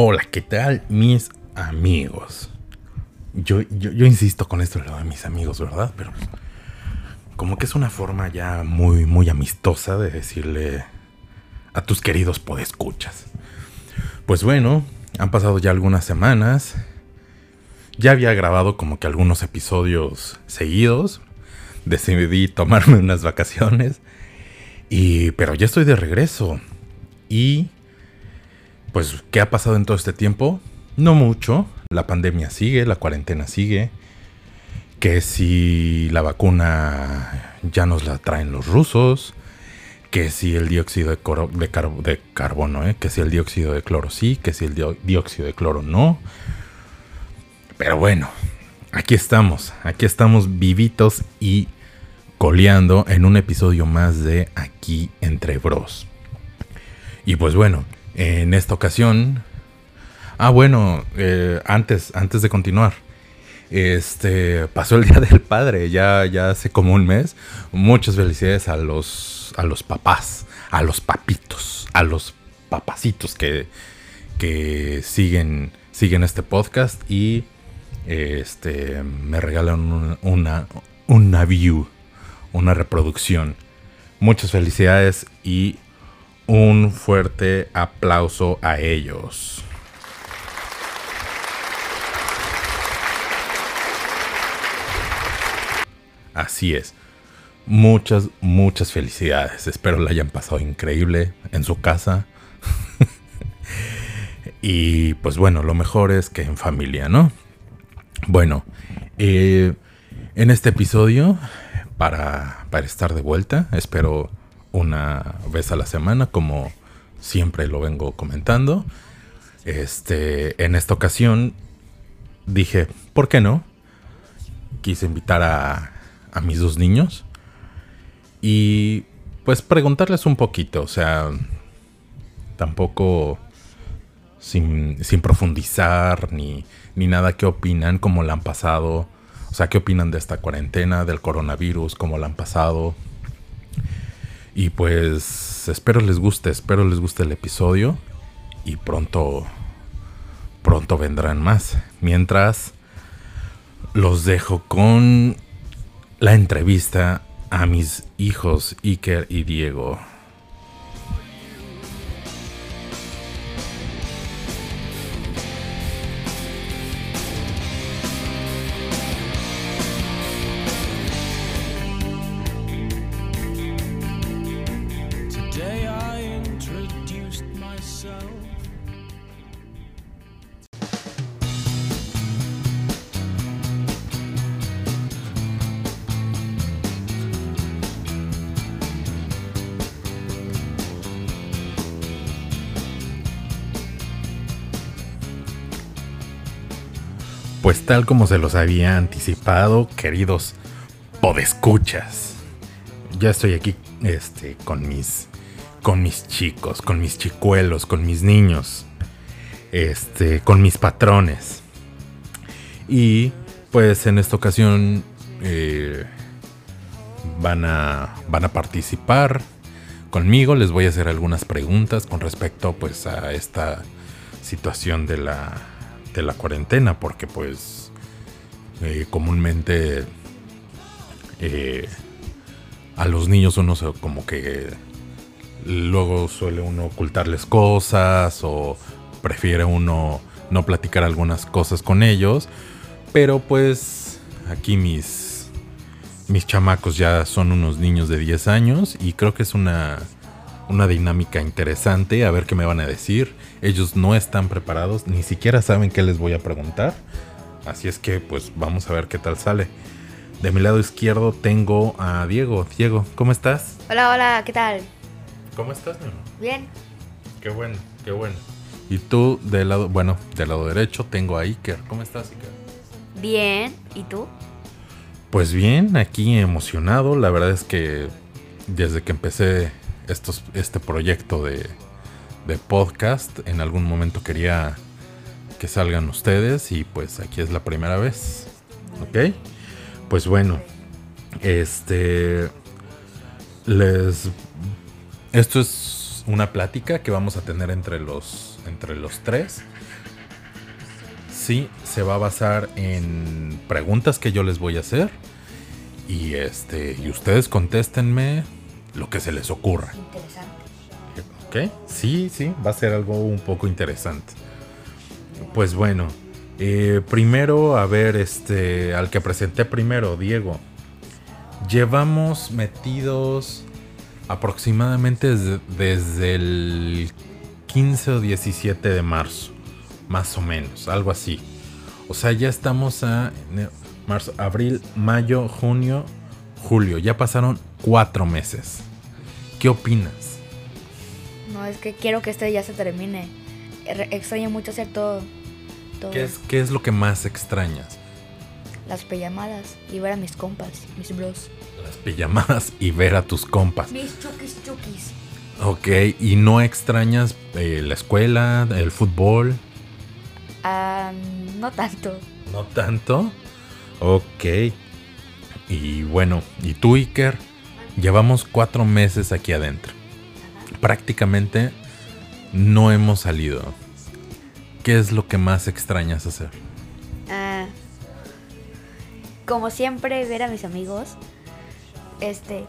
Hola, ¿qué tal mis amigos? Yo, yo, insisto con esto de mis amigos, ¿verdad? Pero como que es una forma ya muy, muy amistosa de decirle a tus queridos podescuchas. Pues bueno, han pasado ya algunas semanas. Ya había grabado como que algunos episodios seguidos. Decidí tomarme unas vacaciones. Y. Pero ya estoy de regreso. Y. Pues, ¿qué ha pasado en todo este tiempo? No mucho. La pandemia sigue, la cuarentena sigue. Que si la vacuna ya nos la traen los rusos. Que si el dióxido de, carbono, ¿eh? que si el dióxido de cloro sí, que si el dióxido de cloro no. Pero bueno, aquí estamos, aquí estamos vivitos y coleando en un episodio más de Aquí entre Bros. Y pues bueno, en esta ocasión... Ah, bueno, eh, antes, antes de continuar. Este pasó el Día del Padre, ya, ya hace como un mes. Muchas felicidades a los, a los papás, a los papitos, a los papacitos que, que siguen, siguen este podcast y este, me regalan una, una view una reproducción. Muchas felicidades y un fuerte aplauso a ellos. Así es. Muchas, muchas felicidades. Espero la hayan pasado increíble en su casa. y pues bueno, lo mejor es que en familia, ¿no? Bueno, eh, en este episodio para, estar de vuelta. Espero una vez a la semana, como siempre lo vengo comentando. Este, en esta ocasión dije, ¿por qué no? Quise invitar a, a mis dos niños y pues preguntarles un poquito, o sea, tampoco sin, sin profundizar ni, ni nada qué opinan, cómo la han pasado o sea, ¿qué opinan de esta cuarentena, del coronavirus, cómo la han pasado? Y pues espero les guste, espero les guste el episodio y pronto pronto vendrán más. Mientras los dejo con la entrevista a mis hijos Iker y Diego. Tal como se los había anticipado, queridos podescuchas. Ya estoy aquí este, con mis con mis chicos, con mis chicuelos, con mis niños, este, con mis patrones. Y pues en esta ocasión eh, van, a, van a participar conmigo. Les voy a hacer algunas preguntas con respecto pues a esta situación de la de la cuarentena, porque pues eh, comúnmente eh, a los niños uno se, como que luego suele uno ocultarles cosas o prefiere uno no platicar algunas cosas con ellos, pero pues aquí mis mis chamacos ya son unos niños de 10 años y creo que es una una dinámica interesante, a ver qué me van a decir. Ellos no están preparados, ni siquiera saben qué les voy a preguntar. Así es que pues vamos a ver qué tal sale. De mi lado izquierdo tengo a Diego. Diego, ¿cómo estás? Hola, hola, ¿qué tal? ¿Cómo estás, mi amor? Bien. Qué bueno, qué bueno. Y tú del lado, bueno, del lado derecho tengo a Iker. ¿Cómo estás, Iker? Bien, ¿y tú? Pues bien, aquí emocionado. La verdad es que desde que empecé este proyecto de, de podcast. En algún momento quería que salgan ustedes y pues aquí es la primera vez. ¿Ok? Pues bueno, este... Les... Esto es una plática que vamos a tener entre los, entre los tres. Sí, se va a basar en preguntas que yo les voy a hacer. Y este. Y ustedes contéstenme lo que se les ocurra. Interesante. ¿Ok? Sí, sí, va a ser algo un poco interesante. Pues bueno, eh, primero, a ver, este, al que presenté primero, Diego. Llevamos metidos aproximadamente desde, desde el 15 o 17 de marzo, más o menos, algo así. O sea, ya estamos a marzo, abril, mayo, junio, julio. Ya pasaron cuatro meses. ¿Qué opinas? No, es que quiero que este ya se termine. Extraño mucho hacer todo. Todo. ¿Qué es, qué es lo que más extrañas? Las pijamadas y ver a mis compas, mis bros. Las pijamadas y ver a tus compas. Mis chukis chukis. Ok, ¿y no extrañas eh, la escuela, el fútbol? Ah, no tanto. No tanto. Ok. Y bueno, ¿y tú, Iker? Llevamos cuatro meses aquí adentro. Prácticamente no hemos salido. ¿Qué es lo que más extrañas hacer? Ah, como siempre, ver a mis amigos. Este.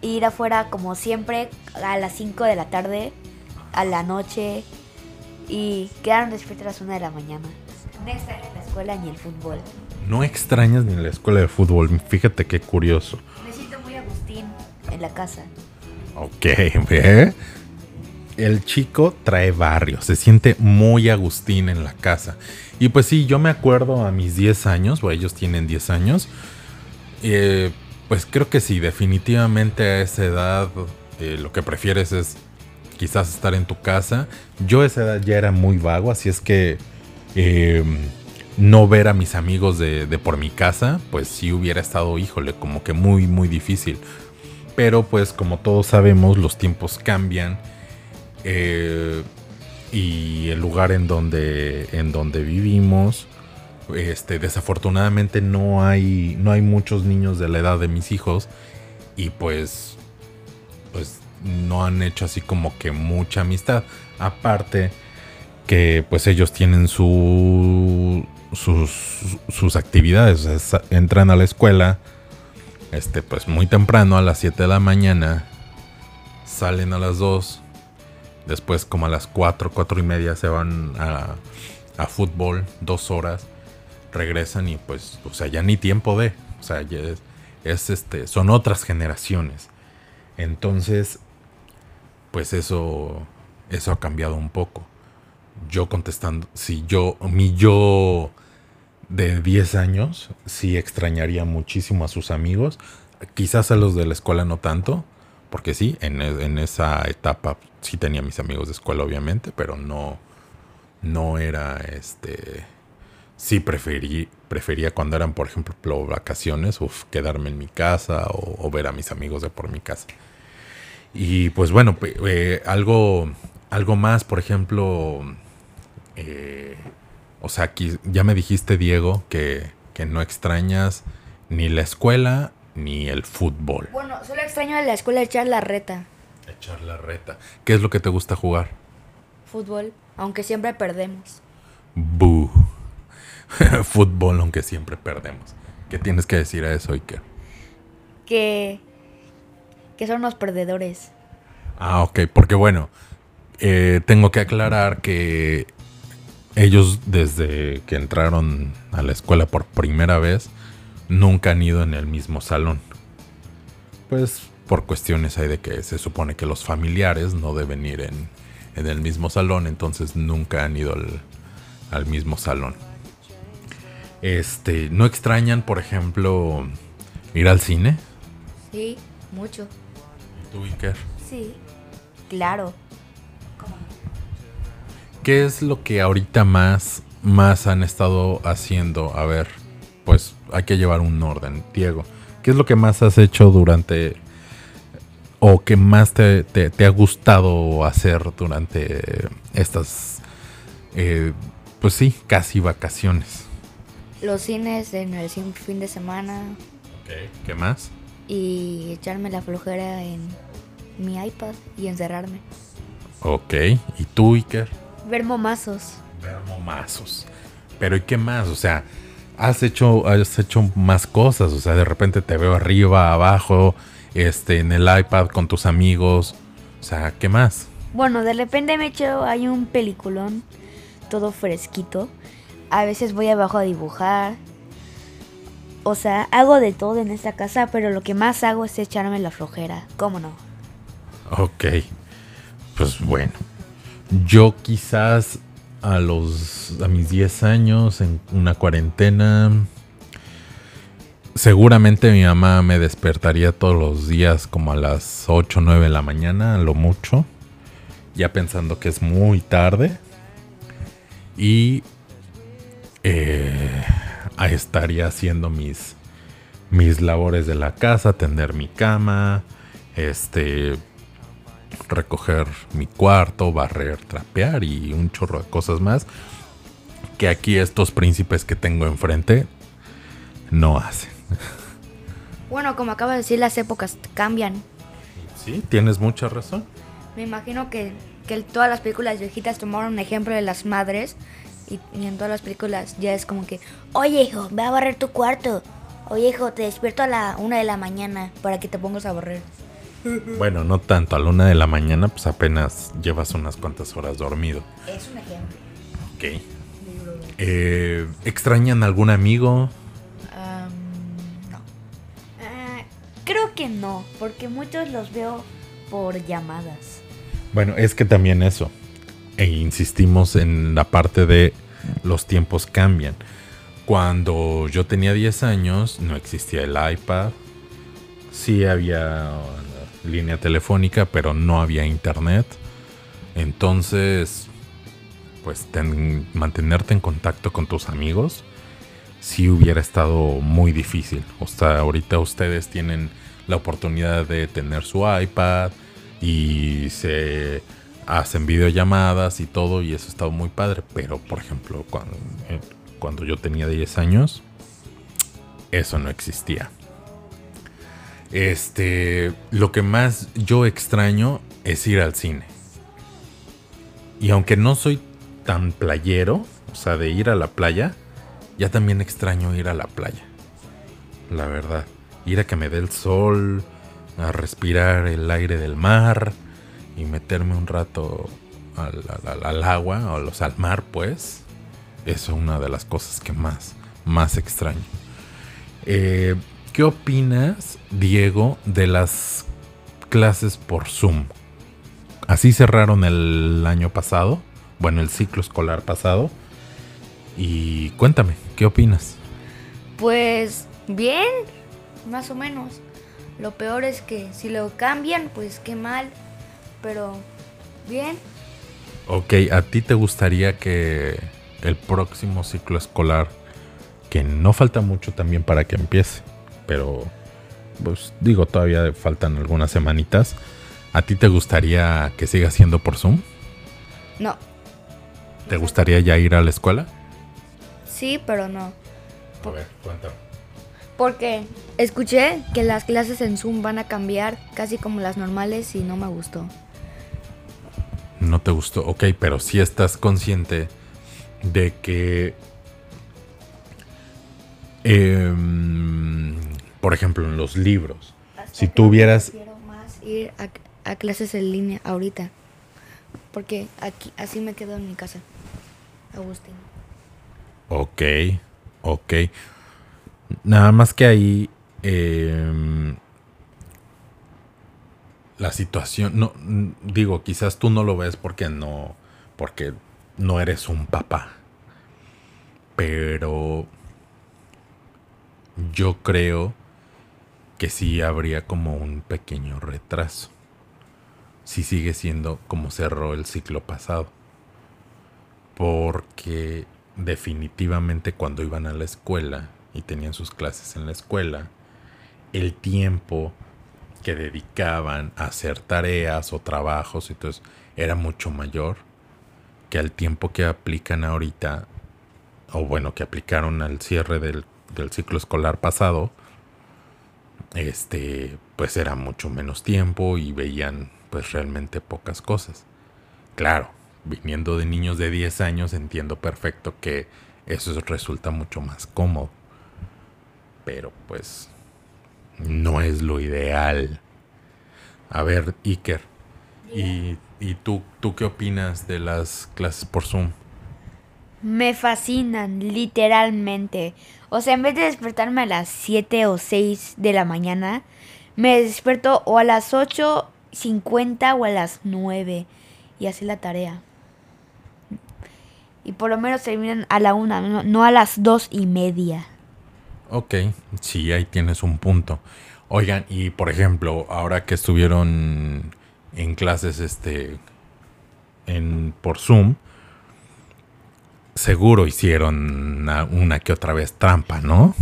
Ir afuera, como siempre, a las 5 de la tarde, a la noche. Y quedaron despiertos a las 1 de la mañana. Escuela ni el fútbol. No extrañas ni la escuela de fútbol. Fíjate qué curioso. Me siento muy Agustín en la casa. Ok, ve. El chico trae barrio, se siente muy Agustín en la casa. Y pues sí, yo me acuerdo a mis 10 años, o ellos tienen 10 años. eh, pues creo que sí, definitivamente a esa edad eh, lo que prefieres es quizás estar en tu casa. Yo a esa edad ya era muy vago, así es que eh, no ver a mis amigos de, de por mi casa, pues sí hubiera estado, híjole, como que muy, muy difícil. Pero pues como todos sabemos, los tiempos cambian. eh, y el lugar en donde, en donde vivimos, este, desafortunadamente no hay, no hay muchos niños de la edad de mis hijos. Y pues, pues no han hecho así como que mucha amistad. Aparte que pues ellos tienen su, sus, sus actividades. entran a la escuela este, pues muy temprano, a las 7 de la mañana. Salen a las 2. Después, como a las 4, 4 y media, se van a, a fútbol, dos horas. Regresan y pues, o sea, ya ni tiempo de. O sea, es, este, son otras generaciones. Entonces, pues eso, eso ha cambiado un poco. Yo contestando, si yo, mi yo de 10 años, sí extrañaría muchísimo a sus amigos. Quizás a los de la escuela no tanto, porque sí, en, e- en esa etapa sí tenía mis amigos de escuela, obviamente, pero no, no era este. Sí preferí, prefería cuando eran, por ejemplo, vacaciones, uf, quedarme en mi casa o, ver a mis amigos de por mi casa. Y pues bueno, eh, algo, algo más, por ejemplo, eh, o sea, aquí ya me dijiste, Diego, que, que no extrañas ni la escuela ni el fútbol. Bueno, solo extraño a la escuela echar la reta. Echar la reta. ¿Qué es lo que te gusta jugar? Fútbol, aunque siempre perdemos. Boo. fútbol, aunque siempre perdemos. ¿Qué tienes que decir a eso, Iker? Que. que son los perdedores. Ah, ok, porque bueno, eh, tengo que aclarar que ellos desde que entraron a la escuela por primera vez, nunca han ido en el mismo salón. Pues por cuestiones hay de que se supone que los familiares no deben ir en, en el mismo salón, entonces nunca han ido al, al mismo salón. Este, ¿no extrañan, por ejemplo, ir al cine? Sí, mucho. ¿Y tú, Iker? Sí. Claro. ¿Qué es lo que ahorita más, más han estado haciendo? A ver, pues hay que llevar un orden. Diego, ¿qué es lo que más has hecho durante... o que más te, te- te ha gustado hacer durante estas... eh, pues sí, casi vacaciones? Los cines en el fin de semana ¿Qué más? y echarme la flojera en mi iPad y encerrarme. Ok. ¿Y tú, Iker? Ver momazos. Ver momazos. Pero ¿y qué más? O sea, has hecho, has hecho más cosas. O sea, de repente te veo arriba, abajo, este, en el iPad con tus amigos. O sea, ¿qué más? Bueno, de repente me echo, hay un peliculón, todo fresquito. A veces voy abajo a dibujar. O sea, hago de todo en esta casa, pero lo que más hago es echarme la flojera. ¿Cómo no? Ok. Pues bueno. Yo quizás a los a mis 10 años en una cuarentena seguramente mi mamá me despertaría todos los días como a las 8 o 9 de la mañana, a lo mucho, ya pensando que es muy tarde. Y eh, estaría haciendo mis, mis labores de la casa, tender mi cama, este, recoger mi cuarto, barrer, trapear y un chorro de cosas más que aquí estos príncipes que tengo enfrente no hacen. Bueno, como acabo de decir, las épocas cambian. Sí, tienes mucha razón. Me imagino que, que todas las películas viejitas tomaron un ejemplo de las madres y, y, en todas las películas ya es como que, oye hijo, ve a barrer tu cuarto. Oye hijo, te despierto a la una de la mañana para que te pongas a barrer. Bueno, no tanto, a la una de la mañana pues apenas llevas unas cuantas horas dormido. Es un ejemplo. Ok. Eh, ¿Extrañan algún amigo? Um, no. Uh, creo que no, porque muchos los veo por llamadas. Bueno, es que también eso. E insistimos en la parte de los tiempos cambian. Cuando yo tenía 10 años no existía el iPad. Sí había línea telefónica, pero no había internet. Entonces, pues ten, mantenerte en contacto con tus amigos sí hubiera estado muy difícil. O sea, ahorita ustedes tienen la oportunidad de tener su iPad y se hacen videollamadas y todo y eso ha estado muy padre. Pero, por ejemplo, cuando, eh, cuando yo tenía 10 años, eso no existía. Este, lo que más yo extraño es ir al cine. Y aunque no soy tan playero, o sea, de ir a la playa, ya también extraño ir a la playa. La verdad, ir a que me dé el sol, a respirar el aire del mar y meterme un rato al, agua, o los, al mar, pues. Es una de las cosas que más, más extraño. Eh, ¿Qué opinas, Diego, de las clases por Zoom? Así cerraron el año pasado, bueno, el ciclo escolar pasado. Y cuéntame, ¿qué opinas? Pues bien, más o menos. Lo peor es que si lo cambian, pues qué mal. Pero bien. Ok, ¿a ti te gustaría que el próximo ciclo escolar, que no falta mucho también para que empiece, pero pues digo, todavía faltan algunas semanitas. ¿A ti te gustaría que siga siendo por Zoom? No. ¿Te gustaría ya ir a la escuela? Sí, pero no. A ver, cuéntame. Porque escuché que las clases en Zoom van a cambiar casi como las normales y no me gustó. No te gustó, ok, pero si sí estás consciente de que, eh, por ejemplo, en los libros, Hasta si hubieras, Quiero más ir a, a clases en línea ahorita. Porque aquí así me quedo en mi casa. Agustín. ok, ok, nada más que ahí eh, la situación, no, digo, quizás tú no lo ves porque no, porque no eres un papá, pero yo creo que sí habría como un pequeño retraso. Si sigue siendo como cerró el ciclo pasado. Porque definitivamente cuando iban a la escuela y tenían sus clases en la escuela, el tiempo que dedicaban a hacer tareas o trabajos eso era mucho mayor que al tiempo que aplican ahorita, o bueno, que aplicaron al cierre del, del ciclo escolar pasado, este, pues era mucho menos tiempo y veían pues realmente pocas cosas. Claro, viniendo de niños de 10 años entiendo perfecto que eso resulta mucho más cómodo. Pero pues no es lo ideal. A ver, Iker, ¿y, y tú, tú qué opinas de las clases por Zoom? Me fascinan, literalmente. O sea, en vez de despertarme a las 7 o 6 de la mañana, me despierto o a las 8.50 o a las 9 y así la tarea. Y por lo menos terminan a la 1, no, a las 2 y media. Ok, sí, ahí tienes un punto. Oigan, y por ejemplo, ahora que estuvieron en clases este en por Zoom, seguro hicieron una, que otra vez trampa, ¿no?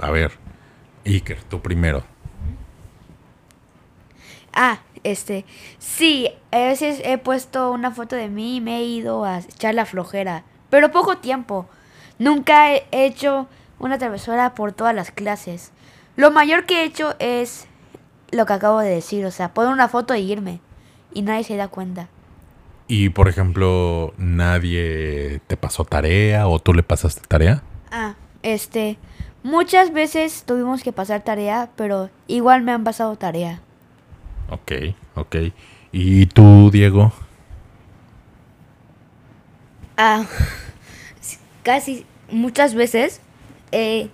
A ver, Iker, tú primero. Ah, este, sí, a veces he puesto una foto de mí y me he ido a echar la flojera, pero poco tiempo. Nunca he hecho una travesura por todas las clases. Lo mayor que he hecho es lo que acabo de decir, o sea, poner una foto e irme y nadie se da cuenta. Y por ejemplo, nadie te pasó tarea o tú le pasaste tarea. Ah, este, muchas veces tuvimos que pasar tarea, pero igual me han pasado tarea. Ok, ok. ¿Y tú, Diego? Ah, casi muchas veces he,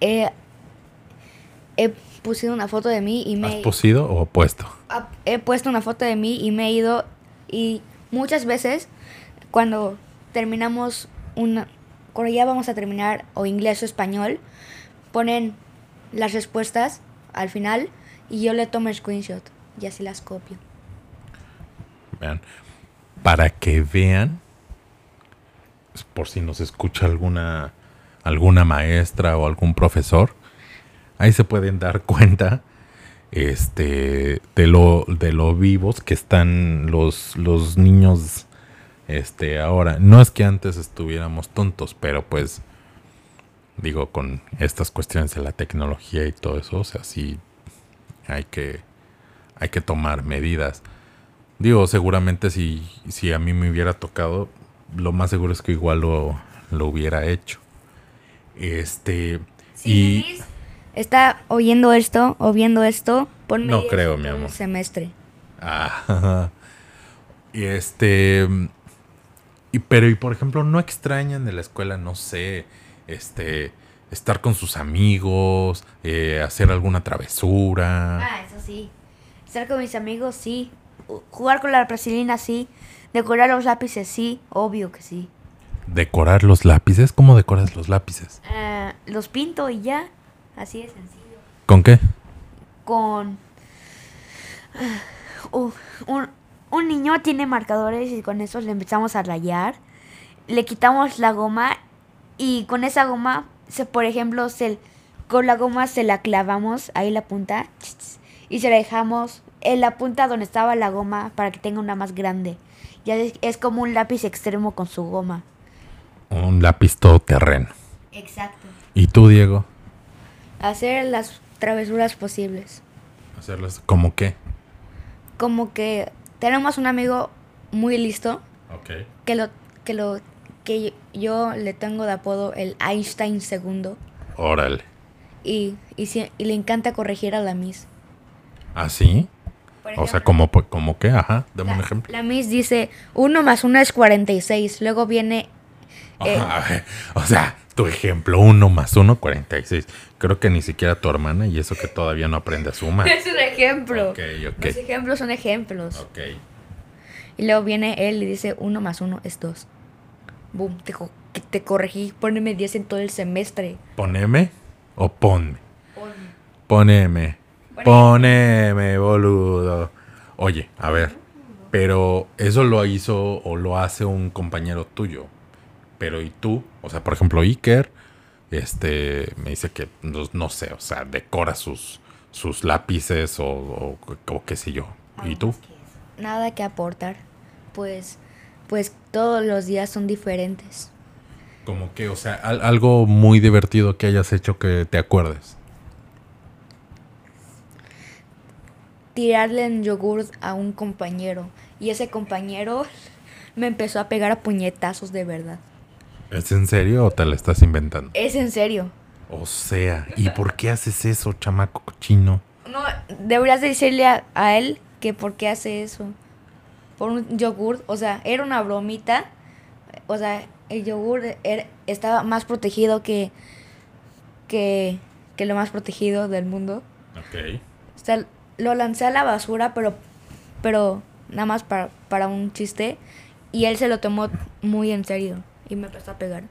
he, puesto una foto de mí y me... ¿Has pusido o puesto? He puesto una foto de mí y me he ido y muchas veces cuando terminamos una, cuando ya vamos a terminar o inglés o español, ponen las respuestas al final y yo le tomo screenshot y así las copio. Vean, para que vean, por si nos escucha alguna alguna maestra o algún profesor, ahí se pueden dar cuenta este de lo de lo vivos que están los los niños este ahora. No es que antes estuviéramos tontos pero pues digo con estas cuestiones de la tecnología y todo eso o sea sí hay que hay que tomar medidas. Digo seguramente si si a mí me hubiera tocado lo más seguro es que igual lo, lo hubiera hecho. Este y está oyendo esto o viendo esto, ponme No creo, mi amor. Semestre. Ah, y este y pero y por ejemplo, no extrañan de la escuela, no sé, este estar con sus amigos, eh, hacer alguna travesura. Ah, eso sí. Estar con mis amigos, sí. Jugar con la brasilina, sí. Decorar los lápices, sí. Obvio que sí. ¿Decorar los lápices? ¿Cómo decoras los lápices? Ah, los pinto y ya. Así de sencillo. ¿Con qué? Con... Uh, un, niño tiene marcadores y con esos le empezamos a rayar. Le quitamos la goma y con esa goma, se, por ejemplo, se, con la goma se la clavamos ahí la punta y se la dejamos en la punta donde estaba la goma para que tenga una más grande. Ya es, es como un lápiz extremo con su goma. Un lápiz todoterreno. Exacto. ¿Y tú, Diego? Hacer las travesuras posibles. ¿Hacerlas como qué? Como que tenemos un amigo muy listo. Ok. Que lo que lo que yo le tengo de apodo el Einstein segundo. Órale. Y, y, y le encanta corregir a la Miss. ¿Ah, sí? o sea, como, como qué? Ajá, dame un ejemplo. La Miss dice 1 más 1 es 46. Luego viene... Eh, o sea, tu ejemplo, 1 más 1, 46. Creo que ni siquiera tu hermana y eso que todavía no aprende a sumar. es un ejemplo. Los ejemplos son ejemplos. Y luego viene él y dice 1 más 1 es 2. Boom, te, te corregí. Poneme 10 en todo el semestre. ¿Poneme o ponme? Poneme. Poneme, boludo. Oye, a ver. Pero eso lo hizo o lo hace un compañero tuyo. Pero ¿y tú? O sea, por ejemplo, Iker, este, me dice que no, sé, o sea, decora sus, sus lápices o, qué sé yo. ¿Y tú? Nada que aportar. Pues, pues todos los días son diferentes. Como que, o sea, algo muy divertido que hayas hecho que te acuerdes. tirarle en yogur a un compañero. Y ese compañero me empezó a pegar a puñetazos de verdad. ¿Es en serio o te la estás inventando? Es en serio. O sea, ¿y por qué haces eso, chamaco cochino? No, deberías decirle a, a él que por qué hace eso. Por un yogur, o sea, era una bromita. O sea, el yogur era- estaba más protegido que, que, que lo más protegido del mundo. Ok. O sea, lo lancé a la basura, pero, pero nada más para, para un chiste. Y él se lo tomó muy en serio y me empezó a pegar.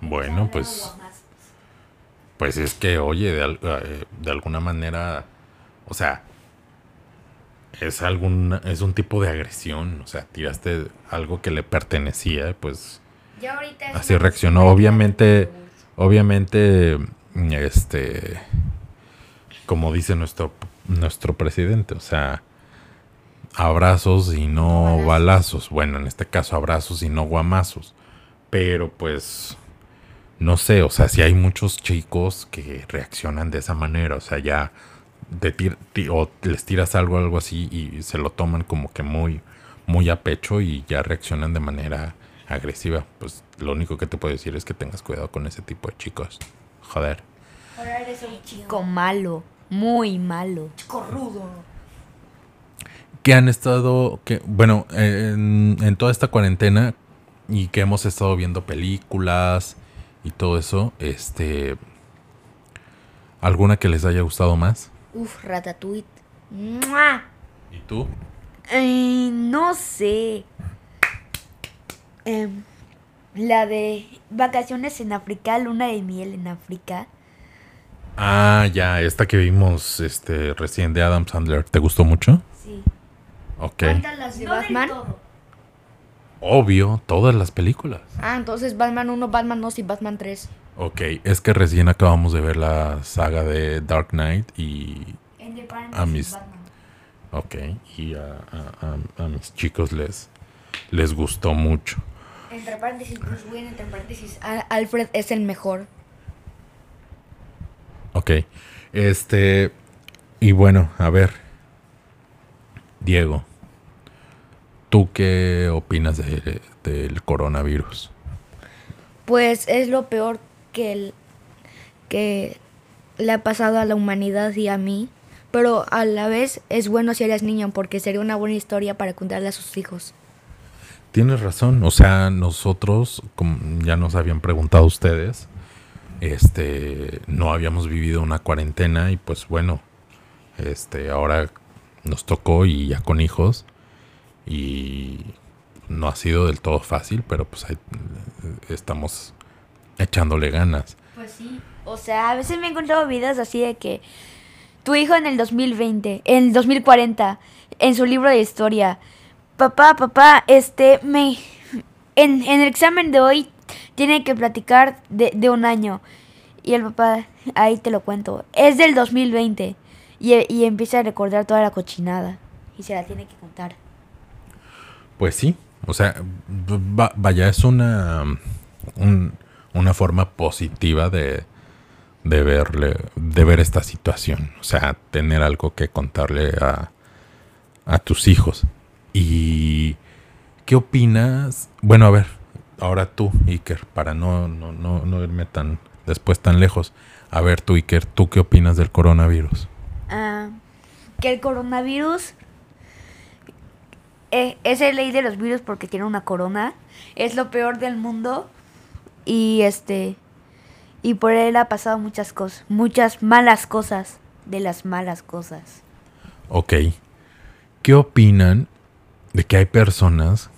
Bueno, pues, pues es que, oye, de, eh, de alguna manera, o sea, es algún, es un tipo de agresión, o sea, tiraste algo que le pertenecía, pues Ya ahorita así reaccionó. Obviamente, obviamente, este, como dice nuestro, nuestro presidente, o sea, abrazos y no balazos. balazos. Bueno, en este caso abrazos y no guamazos. Pero pues, no sé, o sea, si hay muchos chicos que reaccionan de esa manera, o sea, ya te tir- ti- o les tiras algo, algo así y se lo toman como que muy, muy a pecho y ya reaccionan de manera agresiva. Pues lo único que te puedo decir es que tengas cuidado con ese tipo de chicos. Joder. Ahora eres un chico malo, muy malo. que han estado, que bueno, en, en toda esta cuarentena y que hemos estado viendo películas y todo eso, este, ¿alguna que les haya gustado más? Uf, Ratatouille. ¡Mua! ¿Y tú? Eh, no sé. Em, la de vacaciones en África, luna de miel en África. Ah, ya, esta que vimos, este, recién de Adam Sandler, ¿te gustó mucho? Sí. Ok. las de Batman? Obvio, todas las películas. Ah, entonces Batman 1, Batman 2 y Batman 3. Ok, es que recién acabamos de ver la saga de Dark Knight y A mis- Ok, y a, a- a- a mis chicos les, les gustó mucho. Entre paréntesis, Bruce Wayne, entre paréntesis, Al- Alfred es el mejor. Ok, este, y bueno, a ver, Diego, ¿tú qué opinas de- del coronavirus? Pues es lo peor que, el- que le ha pasado a la humanidad y a mí. Pero a la vez es bueno si eres niño porque sería una buena historia para contarle a sus hijos. Tienes razón, o sea, nosotros, como ya nos habían preguntado ustedes, este, no habíamos vivido una cuarentena y pues bueno, este, ahora nos tocó y ya con hijos y no ha sido del todo fácil, pero pues eh, estamos echándole ganas. Pues sí. O sea, a veces me he encontrado videos así de que tu hijo en el 2020, en el 2040, en su libro de historia, papá, papá, este, me, en, en el examen de hoy tiene que platicar de, de un año. Y el papá, ahí te lo cuento, es del 2020. Y, y empieza a recordar toda la cochinada. Y se la tiene que contar. Pues sí, o sea, va- vaya, es una, un- una forma positiva de, de, verle, de ver esta situación. O sea, tener algo que contarle a, a tus hijos. ¿Y qué opinas? Bueno, a ver, ahora tú, Iker, para no, no, no, no irme tan después tan lejos. A ver, tú, Iker, ¿tú qué opinas del coronavirus? Ah, que el coronavirus es el ley de los virus porque tiene una corona. Es lo peor del mundo. Y este. Y por él ha pasado muchas cosas. Muchas malas cosas. De las malas cosas. Ok. ¿Qué opinan de que hay personas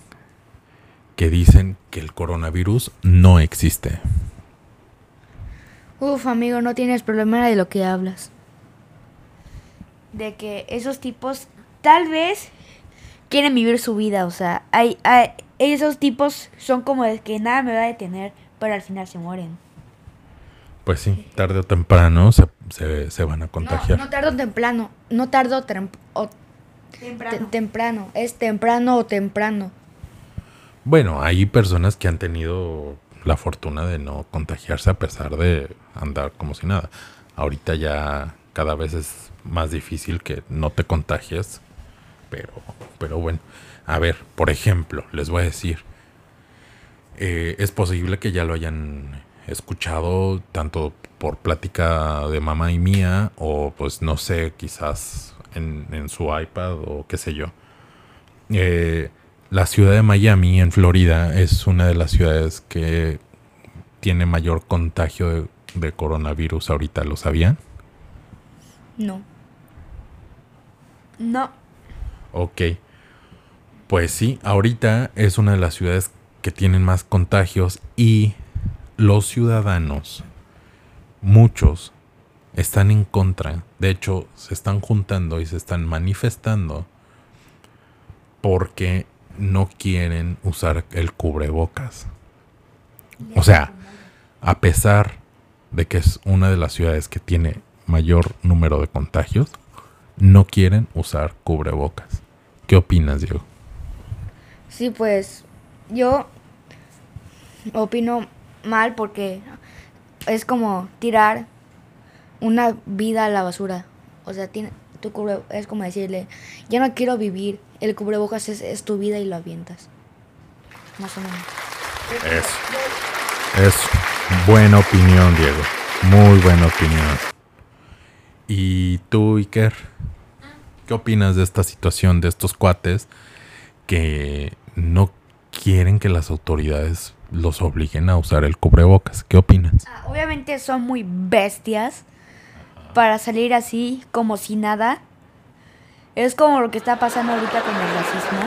que dicen que el coronavirus no existe? Uf, amigo, no tienes problema de lo que hablas. De que esos tipos tal vez quieren vivir su vida. O sea, hay, hay- esos tipos son como de que nada me va a detener, pero al final se mueren. Pues sí, tarde o temprano se, se- se van a contagiar. no tardo o temprano. No tardo tem- o te- temprano. Es temprano o temprano. Bueno, hay personas que han tenido la fortuna de no contagiarse a pesar de andar como si nada. Ahorita ya cada vez es más difícil que no te contagies. Pero, pero bueno, a ver, por ejemplo, les voy a decir, eh, es posible que ya lo hayan escuchado tanto por plática de mamá y mía o pues no sé, quizás en, en su iPad o qué sé yo. Eh, la ciudad de Miami, en Florida, es una de las ciudades que tiene mayor contagio de, de coronavirus ahorita, ¿lo sabían? No. No. Ok. Pues sí, ahorita es una de las ciudades que tienen más contagios y los ciudadanos, muchos, están en contra. De hecho, se están juntando y se están manifestando porque no quieren usar el cubrebocas. O sea, a pesar de que es una de las ciudades que tiene mayor número de contagios, no quieren usar cubrebocas. ¿Qué opinas, Diego? Sí, pues yo opino mal porque es como tirar una vida a la basura. O sea, tiene, tu cubre, es como decirle, ya no quiero vivir. El cubrebocas es, es tu vida y lo avientas. Más o menos. Eso. Es buena opinión, Diego. Muy buena opinión. ¿Y tú, Iker? ¿Qué opinas de esta situación de estos cuates que no quieren que las autoridades los obliguen a usar el cubrebocas? ¿Qué opinas? Ah, obviamente son muy bestias para salir así como si nada. Es como lo que está pasando ahorita con el racismo.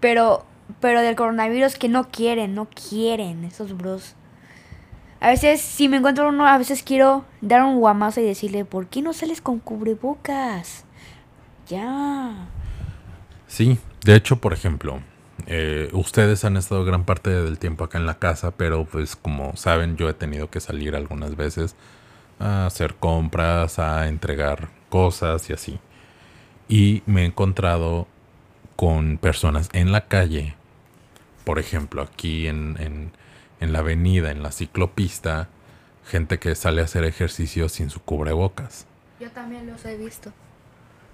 Pero, pero del coronavirus que no quieren, no quieren esos bros. A veces, si me encuentro uno, a veces quiero dar un guamazo y decirle, ¿por qué no sales con cubrebocas? Ya. Sí, de hecho, por ejemplo, eh, ustedes han estado gran parte del tiempo acá en la casa, pero pues como saben, yo he tenido que salir algunas veces a hacer compras, a entregar cosas y así. Y me he encontrado con personas en la calle, por ejemplo, aquí en, en, en la avenida, en la ciclopista, gente que sale a hacer ejercicio sin su cubrebocas. Yo también los he visto.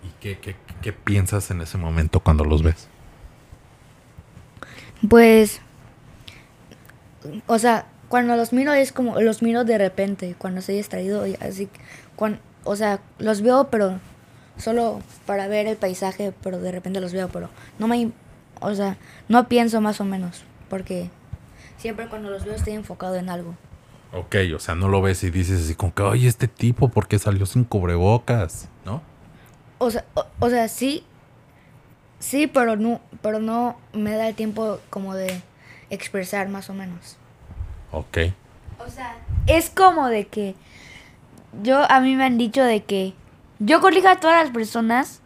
¿Y qué, qué, qué piensas en ese momento cuando los ves? Pues, o sea, cuando los miro es como, los miro de repente, cuando estoy distraído, así, cuan- o sea, los veo, pero solo para ver el paisaje, pero de repente los veo, pero no me, o sea, no pienso más o menos, porque siempre cuando los veo estoy enfocado en algo. Ok, o sea, no lo ves y dices así como que, oye, este tipo, ¿por qué salió sin cubrebocas? ¿No? O sea, o, o sea, sí, sí, pero no, pero no me da el tiempo como de expresar más o menos. Ok. O sea, es como de que yo a mí me han dicho de que yo corrijo a todas las personas,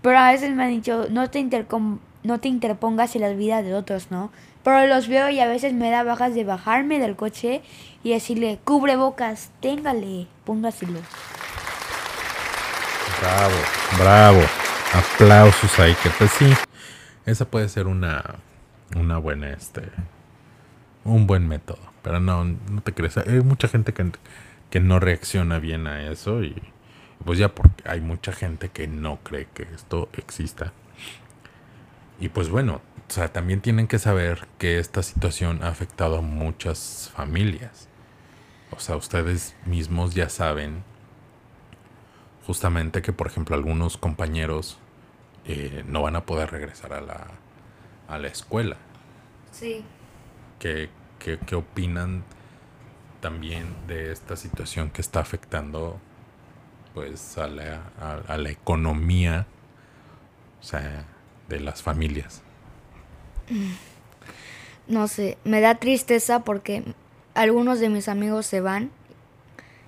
pero a veces me han dicho no te intercom- no te interpongas en las vidas de otros, ¿no? Pero los veo y a veces me da bajas de bajarme del coche y decirle, cubre bocas, téngale, póngaselo. Bravo, bravo. Aplausos ahí, que pues sí. Esa puede ser una, una buena, este, un buen método. Pero no, no te crees. Hay mucha gente que, que no reacciona bien a eso y pues ya porque hay mucha gente que no cree que esto exista. Y pues bueno, o sea, también tienen que saber que esta situación ha afectado a muchas familias. O sea, ustedes mismos ya saben justamente que, por ejemplo, algunos compañeros eh, no van a poder regresar a la, a la escuela. Sí. ¿Qué, qué, qué opinan también de esta situación que está afectando pues a la, a- a la economía o sea, de las familias? No sé, me da tristeza porque algunos de mis amigos se van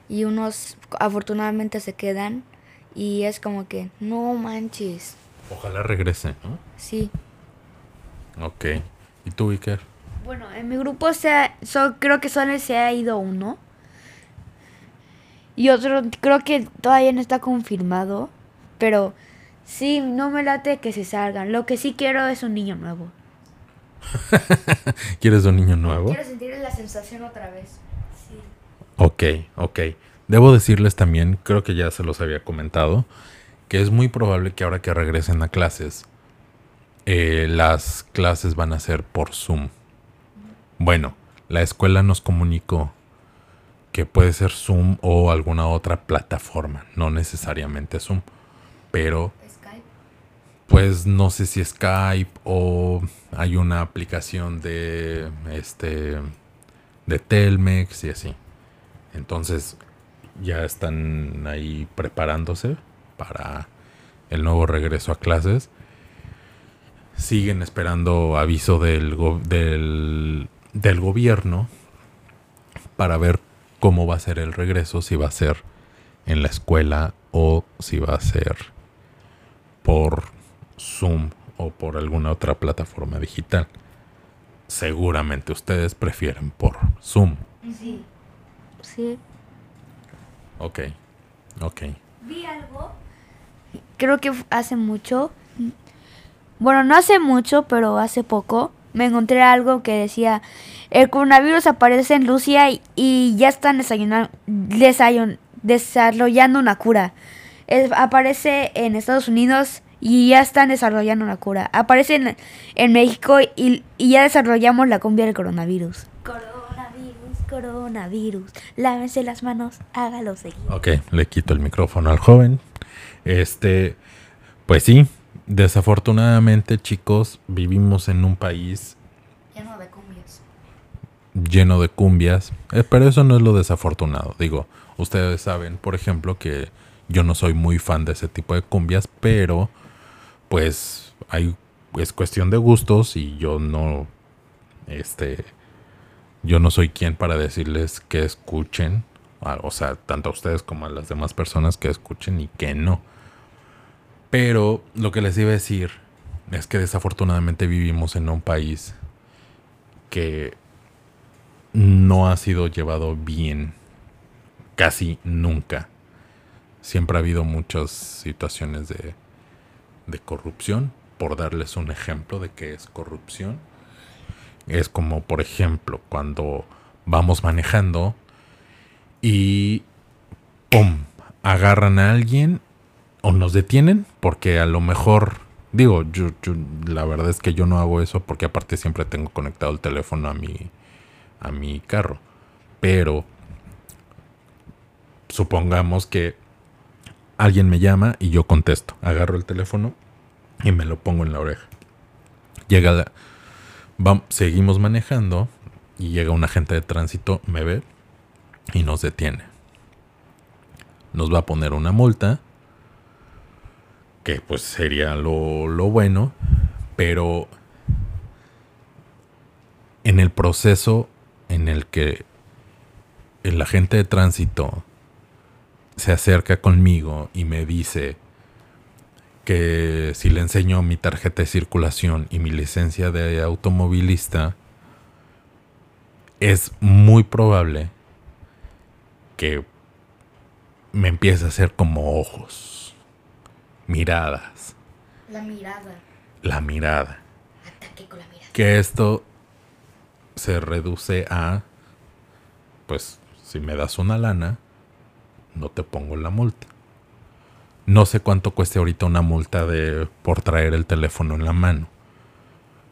y unos afortunadamente se quedan y es como que, no manches, Ojalá regrese, ¿no? sí. Ok. ¿Y tú, Iker? Bueno, en mi grupo se ha- so- creo que solo se ha ido uno. Y otro creo que todavía no está confirmado. Pero sí, no me late que se salgan. Lo que sí quiero es un niño nuevo. ¿Quieres un niño nuevo? sentir la sensación otra vez. Sí. Ok, ok. Debo decirles también, creo que ya se los había comentado, que es muy probable que ahora que regresen a clases, eh, las clases van a ser por Zoom. Bueno, la escuela nos comunicó que puede ser Zoom o alguna otra plataforma, no necesariamente Zoom, pero pues no sé si Skype o hay una aplicación de este de Telmex y así. Entonces ya están ahí preparándose para el nuevo regreso a clases. Siguen esperando aviso del, del, del gobierno para ver cómo va a ser el regreso, si va a ser en la escuela o si va a ser por Zoom o por alguna otra plataforma digital. Seguramente ustedes prefieren por Zoom. Sí. Sí. Ok, ok. Vi algo. Creo que hace mucho. Bueno, no hace mucho, pero hace poco. Me encontré algo que decía: el coronavirus aparece en Rusia y, ya están desarrollando una cura. aparece en Estados Unidos y ya están desarrollando una cura. Aparece en, en México y, y, ya desarrollamos la cumbia del coronavirus. Coronavirus, coronavirus, lávense las manos, hágalo seguir. Ok, le quito el micrófono al joven. Este, pues sí, desafortunadamente chicos, vivimos en un país lleno de cumbias. Lleno de cumbias, eh, pero eso no es lo desafortunado. Digo, ustedes saben, por ejemplo, que yo no soy muy fan de ese tipo de cumbias, pero pues hay es cuestión de gustos y yo no este yo no soy quien para decirles que escuchen, o sea, tanto a ustedes como a las demás personas que escuchen y que no. Pero lo que les iba a decir es que desafortunadamente vivimos en un país que no ha sido llevado bien casi nunca. Siempre ha habido muchas situaciones de de corrupción, por darles un ejemplo de qué es corrupción. Es como, por ejemplo, cuando vamos manejando y ¡pum! agarran a alguien o nos detienen porque a lo mejor digo yo, la verdad es que yo no hago eso porque aparte siempre tengo conectado el teléfono a mi a mi carro pero supongamos que alguien me llama y yo contesto. Agarro el teléfono y me lo pongo en la oreja. Llega la, seguimos manejando y llega un agente de tránsito, me ve y nos detiene. Nos va a poner una multa, que pues sería lo, lo bueno, pero en el proceso en el que el agente de tránsito se acerca conmigo y me dice que si le enseño mi tarjeta de circulación y mi licencia de automovilista, es muy probable que me empiece a hacer como ojos, miradas. La mirada. La mirada. Ataque con la mirada. Que esto se reduce a, pues, si me das una lana, no te pongo la multa. No sé cuánto cueste ahorita una multa de por traer el teléfono en la mano.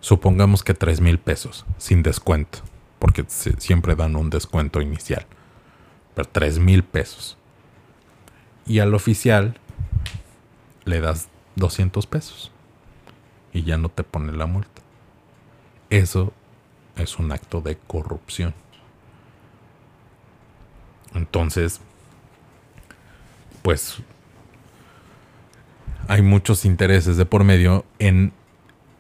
Supongamos que tres mil pesos, sin descuento, porque siempre dan un descuento inicial. Pero tres mil pesos. Y al oficial le das 200 pesos. Y ya no te pone la multa. Eso es un acto de corrupción. Entonces, pues hay muchos intereses de por medio en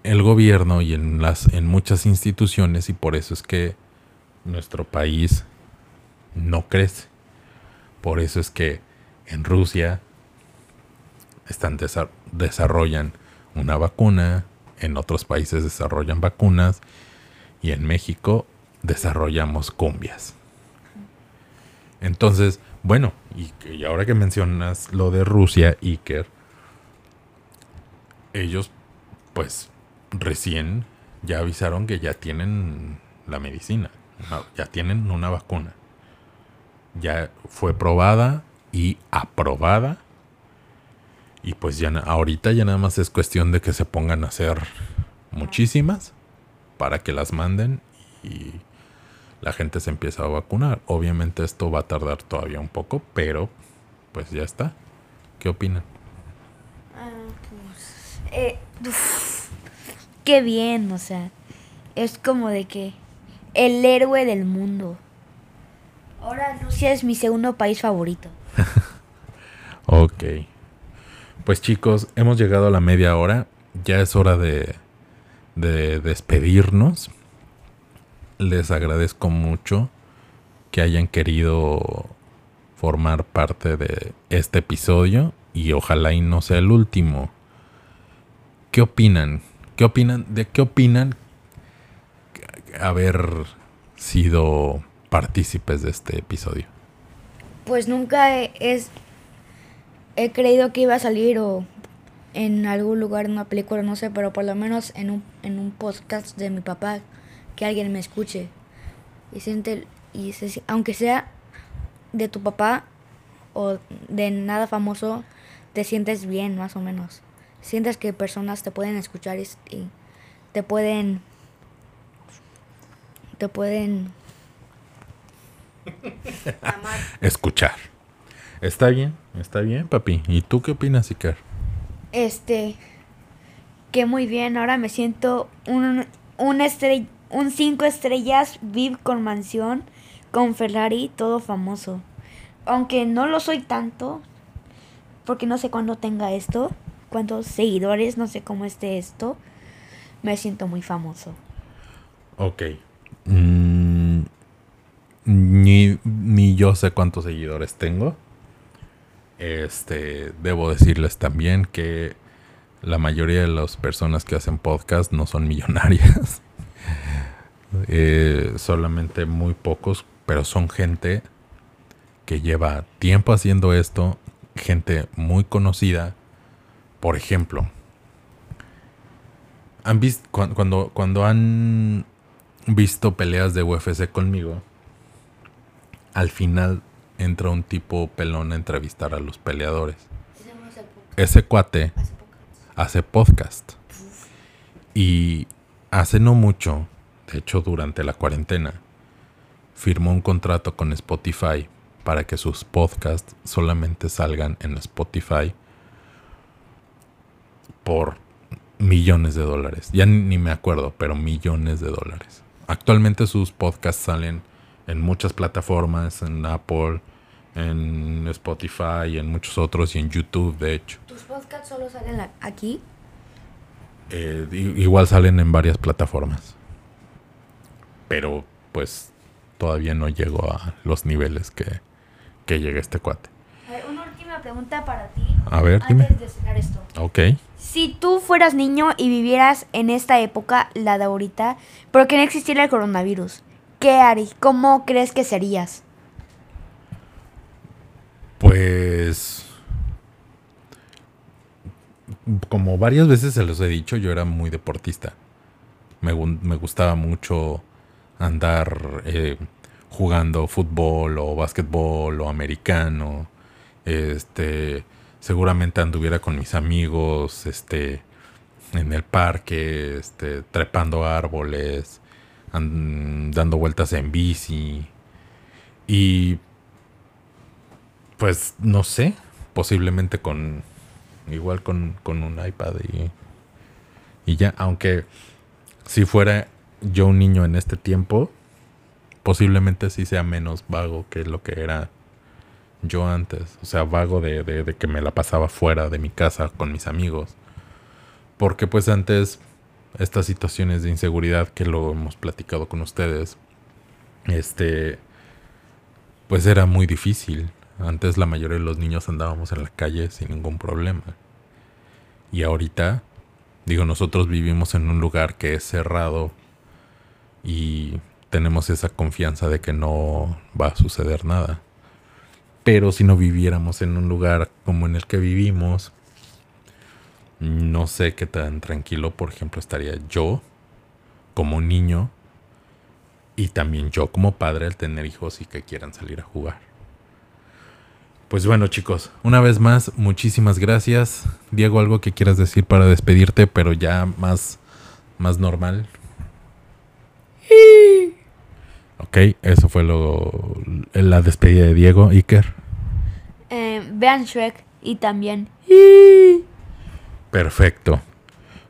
el gobierno y en las en muchas instituciones y por eso es que nuestro país no crece. Por eso es que en Rusia están desarrollan una vacuna, en otros países desarrollan vacunas y en México desarrollamos cumbias. Entonces, bueno, y, ahora que mencionas lo de Rusia, Iker, ellos pues recién ya avisaron que ya tienen la medicina, ya tienen una vacuna. ya fue probada y aprobada. Y pues ya ahorita ya nada más es cuestión de que se pongan a hacer muchísimas para que las manden y la gente se empieza a vacunar. Obviamente esto va a tardar todavía un poco, pero pues ya está. ¿Qué opinan? Ah, pues, eh, qué bien, o sea, es como de que el héroe del mundo. Ahora Rusia es mi segundo país favorito. ok. Pues chicos, hemos llegado a la media hora. Ya es hora de, de despedirnos. Les agradezco mucho que hayan querido formar parte de este episodio y ojalá y no sea el último. ¿Qué opinan? ¿Qué opinan? ¿De qué opinan haber sido partícipes de este episodio? Pues nunca he, es, he creído que iba a salir o en algún lugar, en una película, no sé, pero por lo menos en un, en un podcast de mi papá, que alguien me escuche. Y siente, y aunque sea de tu papá o de nada famoso, te sientes bien, más o menos. Sientes que personas te pueden escuchar y, y te pueden. te pueden Escuchar. Está bien, está bien, papi. ¿Y tú qué opinas, Iker? Este, que muy bien. Ahora me siento un, un, estrell, un cinco estrellas VIP con mansión, con Ferrari, todo famoso. Aunque no lo soy tanto, porque no sé cuándo tenga esto, cuántos seguidores, no sé cómo esté esto. Me siento muy famoso. Ok. Mm, ni, ni yo sé cuántos seguidores tengo. Este, debo decirles también que la mayoría de las personas que hacen podcast no son millonarias. Eh, solamente muy pocos, pero son gente que lleva tiempo haciendo esto, gente muy conocida. Por ejemplo, han visto cuando, cuando han visto peleas de UFC conmigo, al final entra un tipo pelón a entrevistar a los peleadores. Ese cuate hace podcast. Y hace no mucho, hecho durante la cuarentena, firmó un contrato con Spotify para que sus podcasts solamente salgan en Spotify por millones de dólares. Ya ni me acuerdo, pero millones de dólares. Actualmente sus podcasts salen en muchas plataformas, en Apple, en Spotify, y en muchos otros y en YouTube, de hecho. ¿Tus podcasts solo salen aquí? Eh, igual salen en varias plataformas. Pero pues todavía no llego a los niveles que, que llega este cuate. A ver, una última pregunta para ti. A ver, antes de cerrar esto. Ok. Si tú fueras niño y vivieras en esta época, la de ahorita, pero que no existiera el coronavirus, ¿qué harías? ¿Cómo crees que serías? Pues... Como varias veces se los he dicho, yo era muy deportista. Me, gustaba mucho andar eh, jugando fútbol o básquetbol o americano. Este, seguramente anduviera con mis amigos, este, en el parque, este, trepando árboles, dando vueltas en bici. Y pues no sé, posiblemente con igual con, un iPad y, y ya, aunque si fuera yo un niño en este tiempo, posiblemente sí sea menos vago que lo que era yo antes. O sea, vago de, de, que me la pasaba fuera de mi casa con mis amigos. Porque pues antes estas situaciones de inseguridad que lo hemos platicado con ustedes, este, pues era muy difícil. Antes la mayoría de los niños andábamos en la calle sin ningún problema. Y ahorita, digo, nosotros vivimos en un lugar que es cerrado y tenemos esa confianza de que no va a suceder nada. Pero si no viviéramos en un lugar como en el que vivimos, no sé qué tan tranquilo, por ejemplo, estaría yo como niño y también yo como padre al tener hijos y que quieran salir a jugar. Pues bueno, chicos, una vez más, muchísimas gracias. Diego, algo que quieras decir para despedirte, pero ya más, más normal. Ok, eso fue lo, la despedida de Diego. Iker. Eh, vean Shrek y también. Perfecto.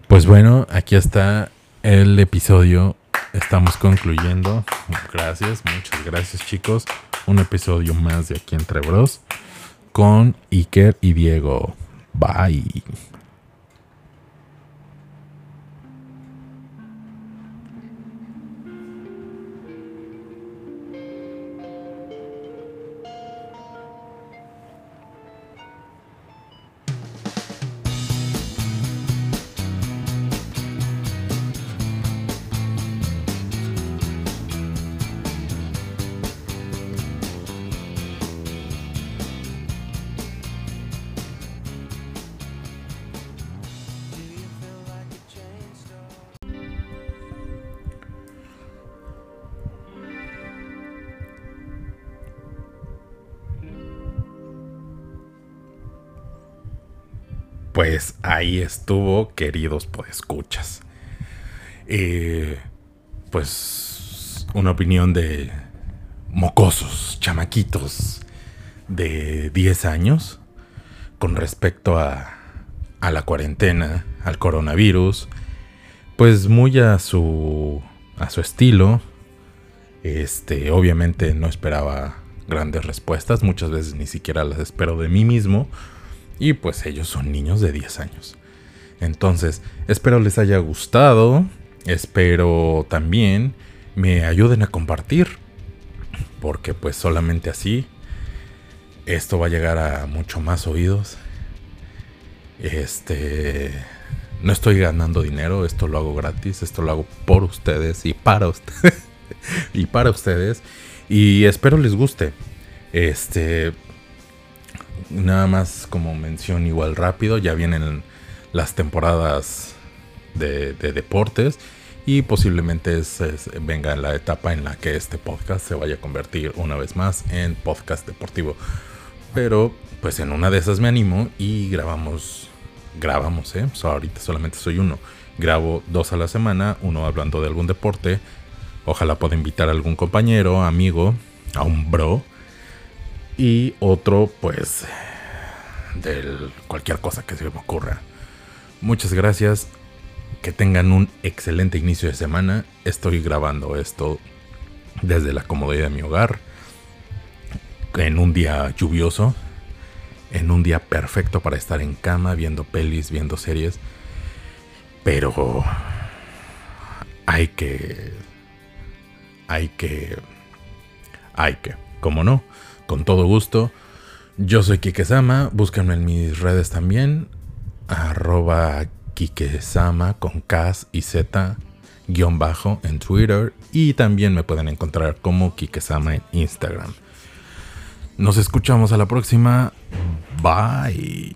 Pues bueno, aquí está el episodio. Estamos concluyendo. Gracias, muchas gracias chicos. Un episodio más de aquí entre Bros. Con Iker y Diego. Bye. Pues ahí estuvo, queridos podescuchas. Eh, pues una opinión de mocosos, chamaquitos de 10 años con respecto a, a la cuarentena, al coronavirus, pues muy a su a su estilo. Este, obviamente no esperaba grandes respuestas, muchas veces ni siquiera las espero de mí mismo y pues ellos son niños de 10 años. Entonces, espero les haya gustado. Espero también me ayuden a compartir. Porque pues solamente así esto va a llegar a mucho más oídos. Este no estoy ganando dinero, esto lo hago gratis, esto lo hago por ustedes y para ustedes. y para ustedes y espero les guste. Este nada más como mención igual rápido, ya vienen las temporadas de, deportes y posiblemente venga la etapa en la que este podcast se vaya a convertir una vez más en podcast deportivo. Pero pues en una de esas me animo y grabamos, grabamos, ¿eh? ahorita solamente soy uno. Grabo dos a la semana, uno hablando de algún deporte. Ojalá pueda invitar a algún compañero, amigo, a un bro y otro pues de cualquier cosa que se me ocurra. Muchas gracias. Que tengan un excelente inicio de semana. Estoy grabando esto desde la comodidad de mi hogar. En un día lluvioso. En un día perfecto para estar en cama viendo pelis, viendo series. Pero hay que... Hay que... Hay que... Como no? Con todo gusto. Yo soy Kikesama, búsquenme en mis redes también, arroba Kikesama con K y Z guion bajo en Twitter y también me pueden encontrar como Kikesama en Instagram. Nos escuchamos a la próxima. Bye.